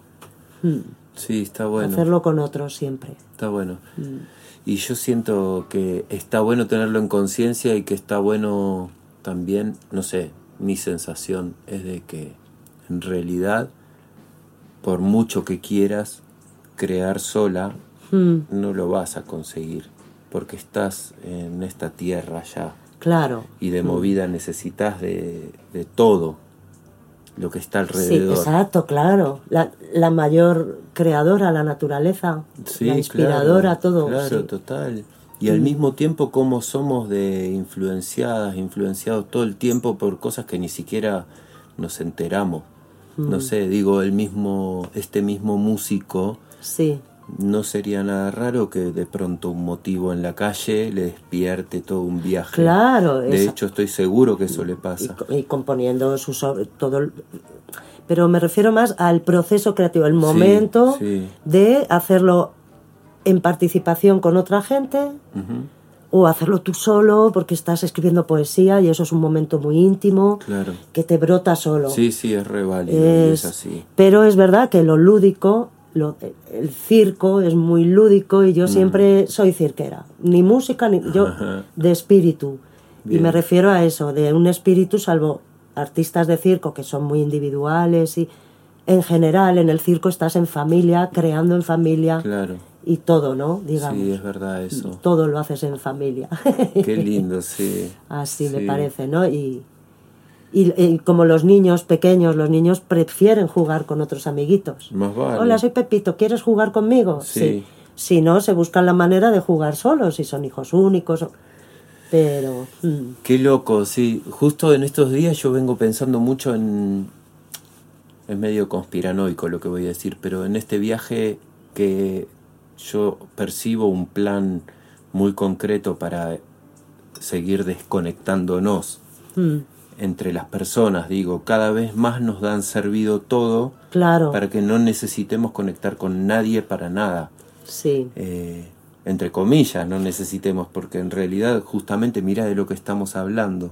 Mm. Sí, está bueno. Hacerlo con otros siempre. Está bueno. Mm. Y yo siento que está bueno tenerlo en conciencia y que está bueno también, no sé, mi sensación es de que en realidad, por mucho que quieras crear sola, hmm. no lo vas a conseguir, porque estás en esta tierra ya. Claro. Y de movida necesitas de, de todo lo que está alrededor. Sí, exacto, claro. La, la mayor creadora, la naturaleza, la inspiradora, todo. Claro, total. Y al mm. mismo tiempo cómo somos de influenciadas, influenciados todo el tiempo por cosas que ni siquiera nos enteramos. No sé, digo, el mismo, este mismo músico sí no sería nada raro que de pronto un motivo en la calle le despierte todo un viaje. Claro. De hecho, estoy seguro que eso le pasa. Y, componiendo su todo. Pero me refiero más al proceso creativo, el momento de hacerlo en participación con otra gente. O hacerlo tú solo porque estás escribiendo poesía y eso es un momento muy íntimo claro. que te brota solo. Sí, sí, es re es así. Pero es verdad que lo lúdico el circo es muy lúdico y yo siempre soy cirquera, ni música, ni yo de espíritu. Y me refiero a eso, de un espíritu, salvo artistas de circo que son muy individuales y en general en el circo estás en familia, creando en familia. Claro. Y todo, ¿no? Digamos. Sí, es verdad eso. Todo lo haces en familia. Qué lindo, sí. Así me parece, ¿no? Y, y, como los niños pequeños, los niños prefieren jugar con otros amiguitos. Hola, soy Pepito, ¿quieres jugar conmigo? Sí. Si no, se buscan la manera de jugar solos, si son hijos únicos. Pero... Mm. Qué loco, sí. Justo en estos días yo vengo pensando mucho en... Es medio conspiranoico lo que voy a decir, pero en este viaje que yo percibo un plan muy concreto para seguir desconectándonos. Mm entre las personas, digo, cada vez más nos dan servido todo claro. para que no necesitemos conectar con nadie para nada. Sí. Eh, entre comillas, no necesitemos, porque en realidad justamente mira de lo que estamos hablando.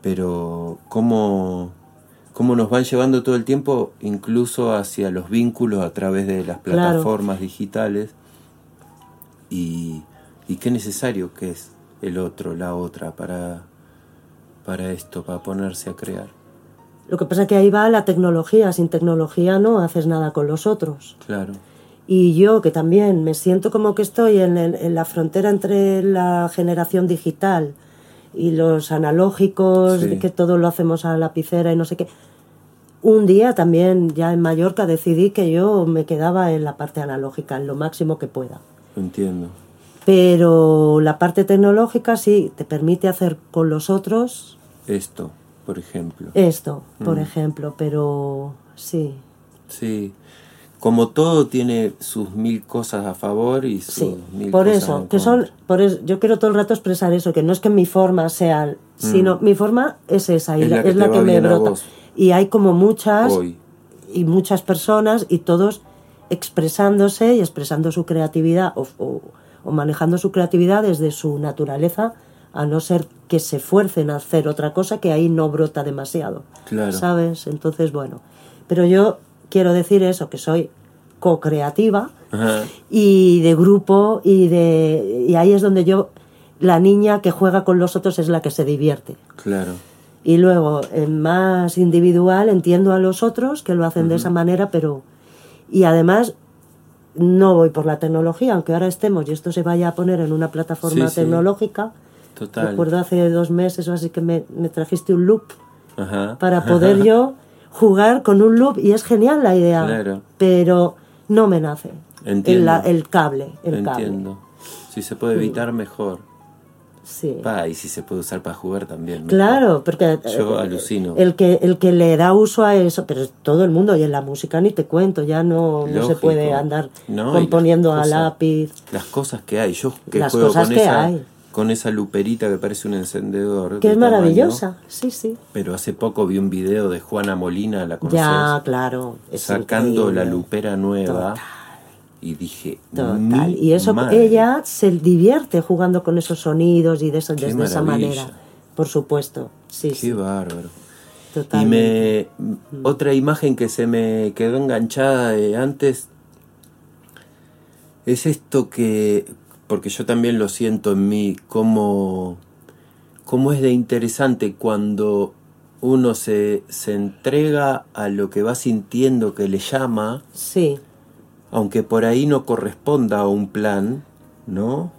Pero cómo, cómo nos van llevando todo el tiempo incluso hacia los vínculos a través de las plataformas digitales y, y qué necesario que es el otro, la otra, para, para esto, para ponerse a crear. Lo que pasa es que ahí va la tecnología, sin tecnología no haces nada con los otros. Claro. Y yo que también me siento como que estoy en, en la frontera entre la generación digital y los analógicos, que todo lo hacemos a la lapicera y no sé qué. Un día también, ya en Mallorca, decidí que yo me quedaba en la parte analógica, en lo máximo que pueda. Entiendo. Pero la parte tecnológica sí te permite hacer con los otros. Esto, por ejemplo. Esto, por mm. ejemplo, pero sí. Sí. Como todo tiene sus mil cosas a favor y sus sí, mil por cosas eso, en que son, por eso, yo quiero todo el rato expresar eso, que no es que mi forma sea, mm. sino mi forma es esa y es la que, es la que me brota. Y hay como muchas y muchas personas y todos expresándose y expresando su creatividad o o manejando su creatividad desde su naturaleza, a no ser que se fuercen a hacer otra cosa que ahí no brota demasiado. Claro. ¿Sabes? Entonces, bueno. Pero yo quiero decir eso, que soy co-creativa y de grupo y de y ahí es donde yo la niña que juega con los otros es la que se divierte. Claro. Y luego, en más individual, entiendo a los otros que lo hacen de esa manera, pero. Y además, no voy por la tecnología, aunque ahora estemos y esto se vaya a poner en una plataforma tecnológica. Total. Recuerdo hace dos meses o así que me, trajiste un loop para poder yo jugar con un loop y es genial la idea, pero no me nace. El, el cable. El Entiendo. Si se puede evitar, mejor. Sí. y si se puede usar para jugar también. Claro, porque yo eh, alucino. El que, el que le da uso a eso, pero todo el mundo, y en la música ni te cuento, ya no, no se puede andar componiendo a lápiz. Las cosas que hay, yo que juego con esa, con esa luperita que parece un encendedor. Que es maravillosa, sí, sí. Pero hace poco vi un video de Juana Molina, ¿la conoces? Ya, claro. Sacando la lupera nueva y dije total y eso ella se divierte jugando con esos sonidos y de, eso, desde esa manera por supuesto sí qué bárbaro. Y me otra imagen que se me quedó enganchada de antes es esto que porque yo también lo siento en mí como cómo es de interesante cuando uno se, se entrega a lo que va sintiendo que le llama sí aunque por ahí no corresponda a un plan, ¿no?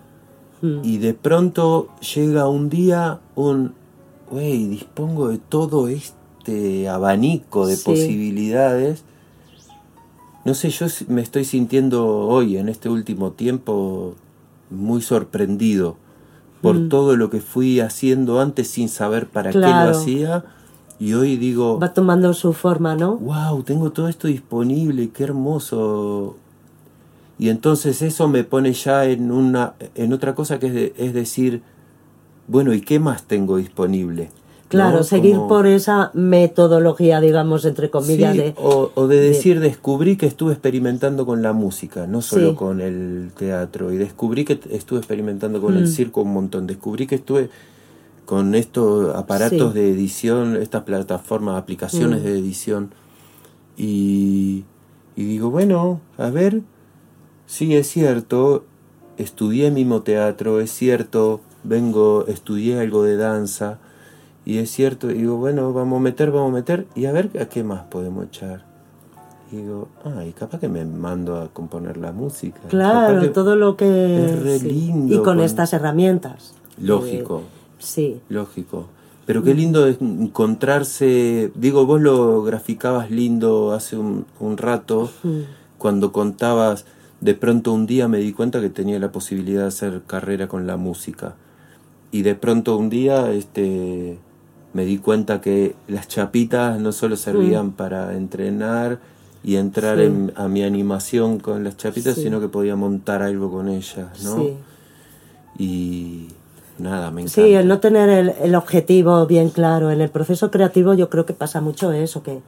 Hmm. Y de pronto llega un día un, güey, dispongo de todo este abanico de posibilidades. No sé, yo me estoy sintiendo hoy, en este último tiempo, muy sorprendido por hmm. todo lo que fui haciendo antes sin saber para qué lo hacía. Y hoy digo... Va tomando su forma, ¿no? ¡Wow! Tengo todo esto disponible, qué hermoso. Y entonces eso me pone ya en, una, en otra cosa que es, decir, bueno, ¿y qué más tengo disponible? Claro, seguir por esa metodología, digamos, entre comillas. de, o, de decir, descubrí que estuve experimentando con la música, no solo con el teatro. Y descubrí que estuve experimentando con el mm. circo un montón. Descubrí que estuve con estos aparatos de edición, estas plataformas, aplicaciones mm. de edición. Y, y digo, bueno, a ver, Sí, es cierto, estudié mimo teatro, es cierto, vengo, estudié algo de danza, y es cierto, digo, bueno, vamos a meter, vamos a meter, y a ver a qué más podemos echar. Y digo, ay, capaz que me mando a componer la música. Claro, todo lo que... Es re lindo. Y con, estas herramientas. Lógico. Eh, sí. Lógico. Pero qué lindo es encontrarse, digo, vos lo graficabas lindo hace un, rato, cuando contabas de pronto un día me di cuenta que tenía la posibilidad de hacer carrera con la música. Y de pronto un día este, me di cuenta que las chapitas no solo servían mm. para entrenar y entrar en, a mi animación con las chapitas, sino que podía montar algo con ellas, ¿no? Y, nada, me encanta. Sí, el no tener el, objetivo bien claro. En el proceso creativo yo creo que pasa mucho eso, que,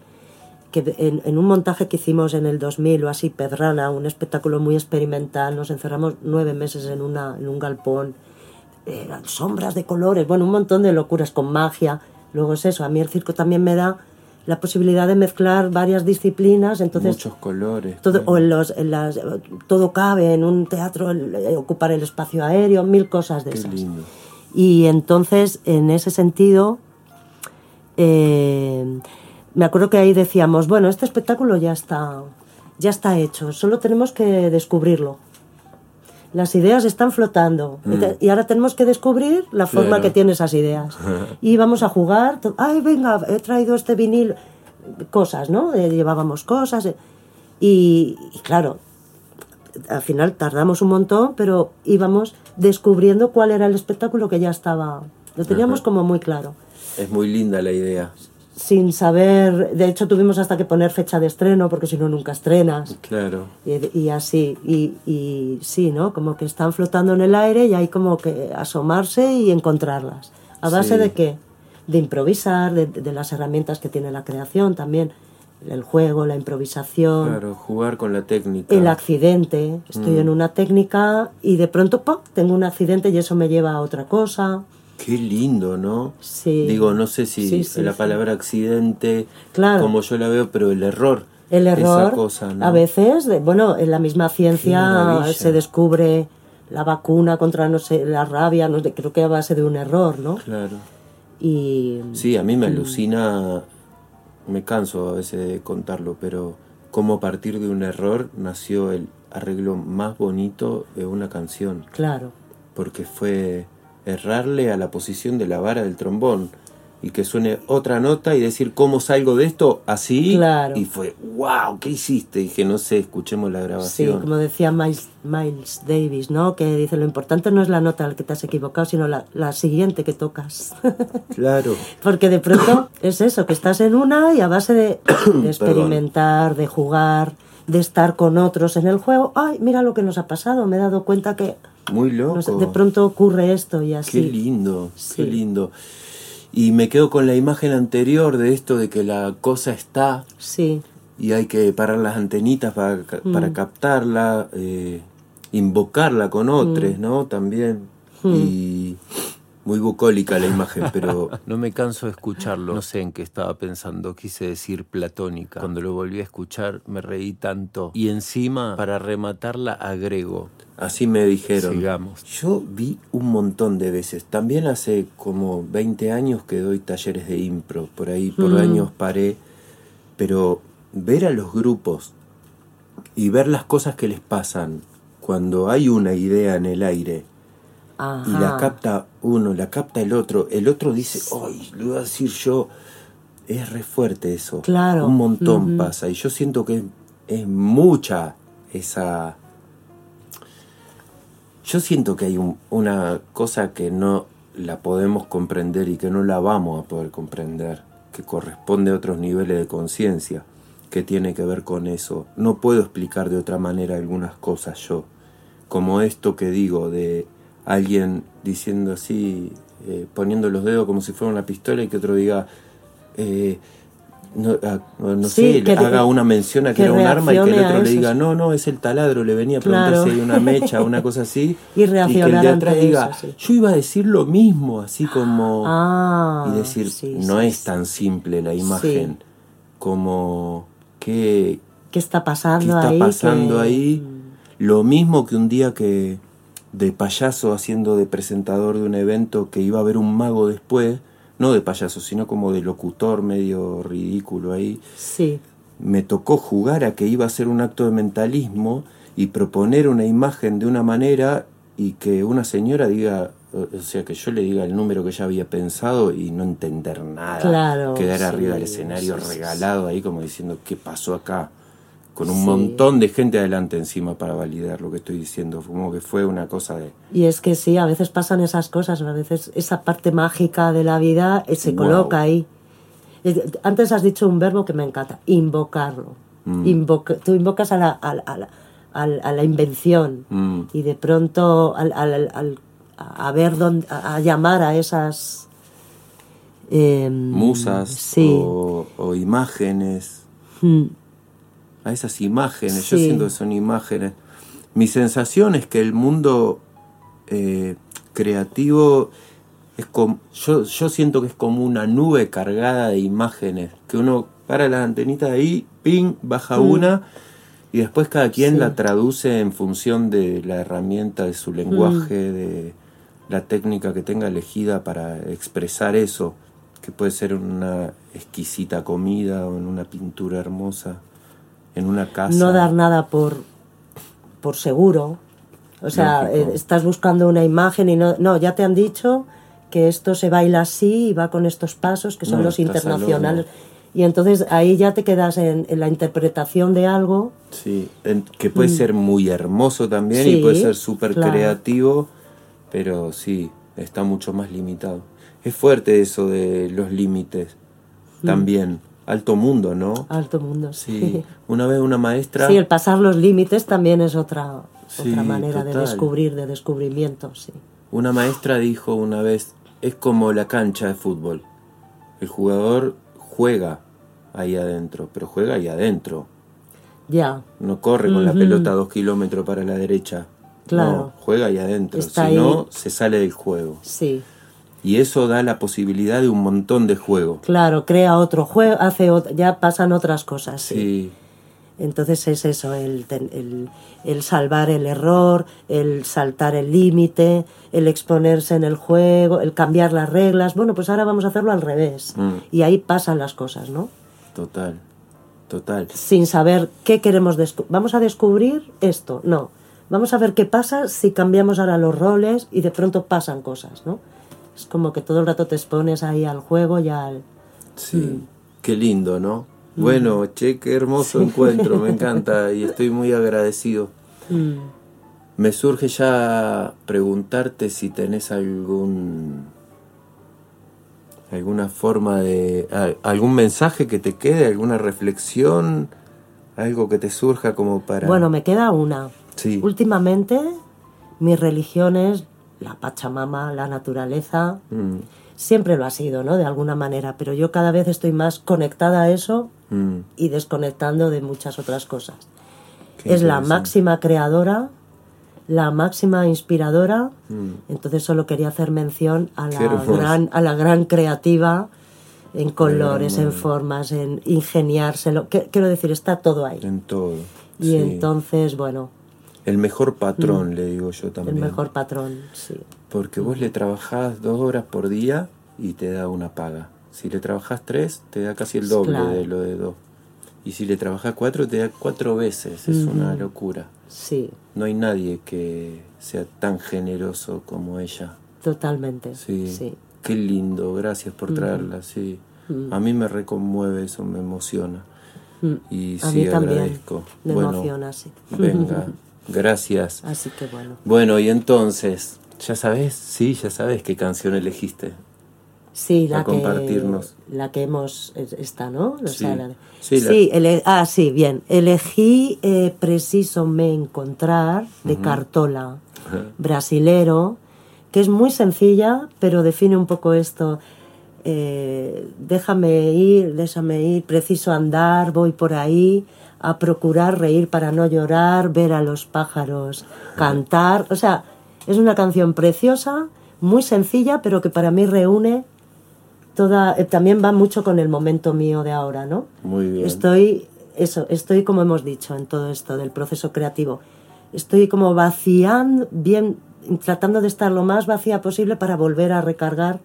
que en, un montaje que hicimos en el 2000 o así, Pedrana, un espectáculo muy experimental, nos encerramos nueve meses en, una, en un galpón, eran sombras de colores, bueno, un montón de locuras con magia. Luego es eso, a mí el circo también me da la posibilidad de mezclar varias disciplinas, entonces... Muchos colores. Todo, o en los, en las, todo cabe en un teatro, eh, ocupar el espacio aéreo, mil cosas de Qué Lindo. Y entonces, en ese sentido, eh, me acuerdo que ahí decíamos, bueno, este espectáculo ya está, ya está hecho, solo tenemos que descubrirlo las ideas están flotando mm. y ahora tenemos que descubrir la forma que tiene esas ideas. y vamos a jugar, ay, venga, he traído este vinil, cosas, ¿no? Eh, llevábamos cosas. Eh, y, claro, al final tardamos un montón, pero íbamos descubriendo cuál era el espectáculo que ya estaba, lo teníamos como muy claro. Es muy linda la idea sin saber, de hecho tuvimos hasta que poner fecha de estreno porque si no nunca estrenas. Claro. Y, así, y, y, sí, ¿no? Como que están flotando en el aire y hay como que asomarse y encontrarlas. ¿A base de qué? De improvisar, de, de, las herramientas que tiene la creación también. El juego, la improvisación. Claro, jugar con la técnica. El accidente. Estoy mm. en una técnica y de pronto ¡pum! tengo un accidente y eso me lleva a otra cosa. Qué lindo, ¿no? Sí. Digo, no sé si la palabra accidente, claro. como yo la veo, pero el error. El error, cosa, ¿no? a veces, bueno, en la misma ciencia se descubre la vacuna contra, no sé, la rabia, no sé, creo que a base de un error, ¿no? Claro. Y... Sí, a mí me mm. alucina, me canso a veces de contarlo, pero cómo a partir de un error nació el arreglo más bonito de una canción. Claro. Porque fue errarle a la posición de la vara del trombón y que suene otra nota y decir cómo salgo de esto así. Y fue wow qué hiciste y que no sé escuchemos la grabación sí como decía Miles, Miles Davis no que dice lo importante no es la nota al que te has equivocado sino la, la siguiente que tocas claro. Porque de pronto es eso que estás en una y a base de, de experimentar de jugar de estar con otros en el juego ay mira lo que nos ha pasado me he dado cuenta que muy loco. de pronto ocurre esto y así. Qué lindo, qué lindo. Y me quedo con la imagen anterior de esto de que la cosa está. Sí. Y hay que parar las antenitas para, para mm. captarla, eh, invocarla con otros, mm. ¿no? También. Mm. Y muy bucólica la imagen, pero no me canso de escucharlo. No sé en qué estaba pensando, quise decir platónica. Cuando lo volví a escuchar me reí tanto. Y encima, para rematarla, agrego. Así me dijeron. Sigamos. Yo vi un montón de veces. También hace como 20 años que doy talleres de impro. Por ahí, por mm. años paré. Pero ver a los grupos y ver las cosas que les pasan cuando hay una idea en el aire y la capta uno, la capta el otro, el otro dice, ¡ay! lo voy a decir yo, es re fuerte eso. Claro. Un montón pasa. Y yo siento que es, mucha esa. Yo siento que hay una cosa que no la podemos comprender y que no la vamos a poder comprender, que corresponde a otros niveles de conciencia, que tiene que ver con eso. No puedo explicar de otra manera algunas cosas yo, como esto que digo de alguien diciendo así, eh, poniendo los dedos como si fuera una pistola y que otro diga, eh, no, ah, sé, haga una mención a que, era un arma y que el otro le diga, no, no, es el taladro, le venía a preguntar si hay una mecha, una cosa así. y, reaccionar que el de atrás diga, yo iba a decir lo mismo, así como... Ah, y decir, no es tan simple la imagen como... ¿Qué, ¿Qué está pasando está pasando ahí? Lo mismo que un día que de payaso haciendo de presentador de un evento que iba a haber un mago después, no de payaso, sino como de locutor medio ridículo ahí. Sí. Me tocó jugar a que iba a ser un acto de mentalismo y proponer una imagen de una manera y que una señora diga, o sea, que yo le diga el número que ella había pensado y no entender nada. Claro, Quedar arriba del escenario regalado ahí como diciendo, ¿qué pasó acá? Con un montón de gente adelante encima para validar lo que estoy diciendo. Como que fue una cosa de... Y es que sí, a veces pasan esas cosas, a veces esa parte mágica de la vida eh, se coloca ahí. Eh, antes has dicho un verbo que me encanta, invocarlo. Mm. tú invocas a la, a, la, a la, invención mm. y de pronto al, a, ver dónde, a, llamar a esas em, musas o, imágenes. Hmm. A esas imágenes, yo siento que son imágenes. Mi sensación es que el mundo eh, creativo es como, yo, yo siento que es como una nube cargada de imágenes, que uno para las antenitas ahí, ping, baja hmm. una y después cada quien la traduce en función de la herramienta, de su lenguaje, mm. de la técnica que tenga elegida para expresar eso, que puede ser una exquisita comida o en una pintura hermosa, en una casa. No dar nada por, por seguro. O sea, eh, estás buscando una imagen y no, no, ya te han dicho que esto se baila así y va con estos pasos que son los internacionales. Y entonces ahí ya te quedas en, la interpretación de algo. Sí, que puede mm. ser muy hermoso también y puede ser súper creativo, pero sí, está mucho más limitado. Es fuerte eso de los límites mm. también. Alto mundo, ¿no? Alto mundo, sí. Una vez una maestra... Sí, el pasar los límites también es otra, otra manera de descubrir, de descubrimiento, sí. Una maestra dijo una vez, es como la cancha de fútbol. El jugador juega ahí adentro, pero juega ahí adentro. Ya. No corre con la pelota dos kilómetros para la derecha. Claro. juega ahí adentro. si no, se sale del juego. Sí. Y eso da la posibilidad de un montón de juego. Claro, crea otro juego, hace ya pasan otras cosas. Sí. Entonces es eso, el, el, salvar el error, el saltar el límite, el exponerse en el juego, el cambiar las reglas. Bueno, pues ahora vamos a hacerlo al revés. Mm. Y ahí pasan las cosas, ¿no? Total, total. Sin saber qué queremos descubrir. Vamos a descubrir esto, no. Vamos a ver qué pasa si cambiamos ahora los roles y de pronto pasan cosas, ¿no? Es como que todo el rato te expones ahí al juego y al... Sí, mm. qué lindo, ¿no? Mm. Bueno, che, qué hermoso encuentro, me encanta y estoy muy agradecido. Mm. Me surge ya preguntarte si tenés algún alguna forma de algún mensaje que te quede, alguna reflexión, algo que te surja como para Bueno, me queda una. Sí. Últimamente mi religión es la Pachamama, la naturaleza. Mm. Siempre lo ha sido, ¿no? De alguna manera, pero yo cada vez estoy más conectada a eso mm. y desconectando de muchas otras cosas. es la máxima creadora la máxima inspiradora. Mm. Entonces solo quería hacer mención a la, gran, a la gran creativa en colores, en formas, en ingeniárselo. Quiero decir, está todo ahí. En todo. Y entonces, bueno. El mejor patrón, mm. le digo yo también. El mejor patrón, sí. Porque vos le trabajás dos horas por día y te da una paga. Si le trabajás tres, te da casi el doble de lo de dos. Y si le trabajás cuatro, te da cuatro veces. Es una locura. Sí. No hay nadie que sea tan generoso como ella. Totalmente. Sí. Qué lindo, gracias por traerla, sí. A mí me reconmueve eso, me emociona. Y sí, mí también agradezco. Me emociona, sí. Venga, gracias. Así que bueno. Bueno, y entonces, ¿ya sabes? Sí, ya sabes qué canción elegiste. Sí, la compartirnos. que la que hemos esta, ¿no? sí, sí, ah, sí, bien. Elegí eh, Preciso me encontrar de Cartola, brasilero, que es muy sencilla, pero define un poco esto. Eh, déjame ir, déjame ir, preciso andar, voy por ahí a procurar reír para no llorar, ver a los pájaros cantar. O sea, es una canción preciosa, muy sencilla, pero que para mí reúne toda, eh, también va mucho con el momento mío de ahora, ¿no? Muy bien. Estoy, eso, estoy como hemos dicho en todo esto del proceso creativo, estoy como vaciando, bien, tratando de estar lo más vacía posible para volver a recargar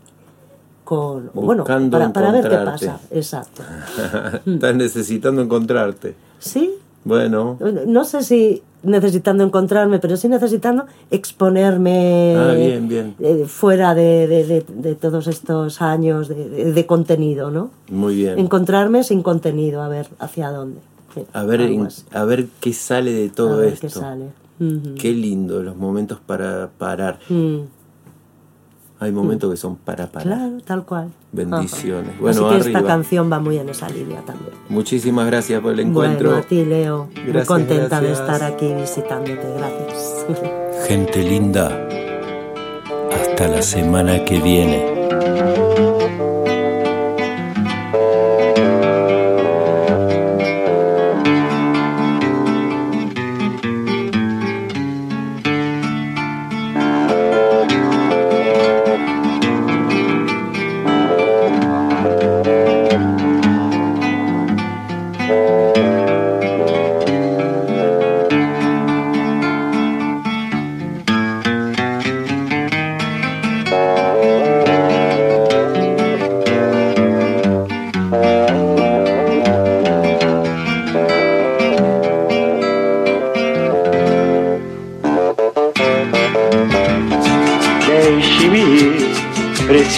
con, bueno, para, para ver qué pasa, exacto. Estás necesitando encontrarte. Sí. Bueno. No sé si necesitando encontrarme, pero sí necesitando exponerme ah, eh, fuera de, todos estos años de, contenido, ¿no? Muy bien. Encontrarme sin contenido, a ver hacia dónde. A ver, a ver qué sale de todo esto. Qué sale. Qué lindo los momentos para parar. Mm. Hay momentos que son para parar. Claro, tal cual. Bendiciones. Bueno, Así que esta canción va muy en esa línea también. Muchísimas gracias por el encuentro. Bueno, a ti, Leo. muy contenta de estar aquí visitándote. Gracias. Gente linda, Hasta la semana que viene.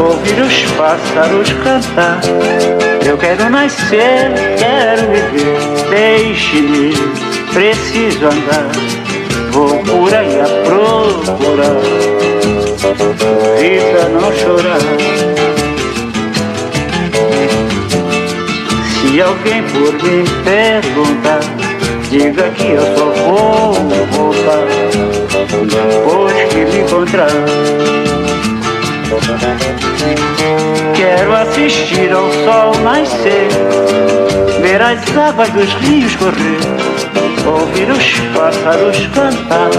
ouvir os pássaros cantar. Eu quero nascer, quero viver, deixe-me, preciso andar. Vou por aí a procurar, pra não chorar. Se alguém por me perguntar, diga que eu só vou voltar depois que me encontrar. Quero assistir ao sol nascer, ver as águas dos rios correr, ouvir os pássaros cantar.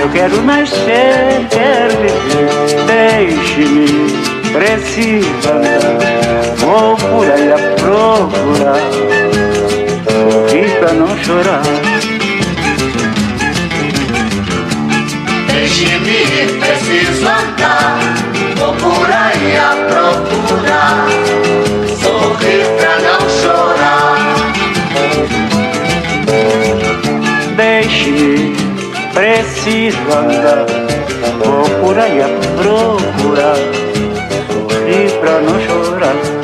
Eu quero nascer, quero viver, deixe-me, preciso andar. Vou por aí a procurar, sorrir pra não chorar. Deixe-me, preciso andar Vou por aí a procurar Sorrir pra não chorar. Deixe, preciso andar. Vou por aí a procurar Sorrir pra não chorar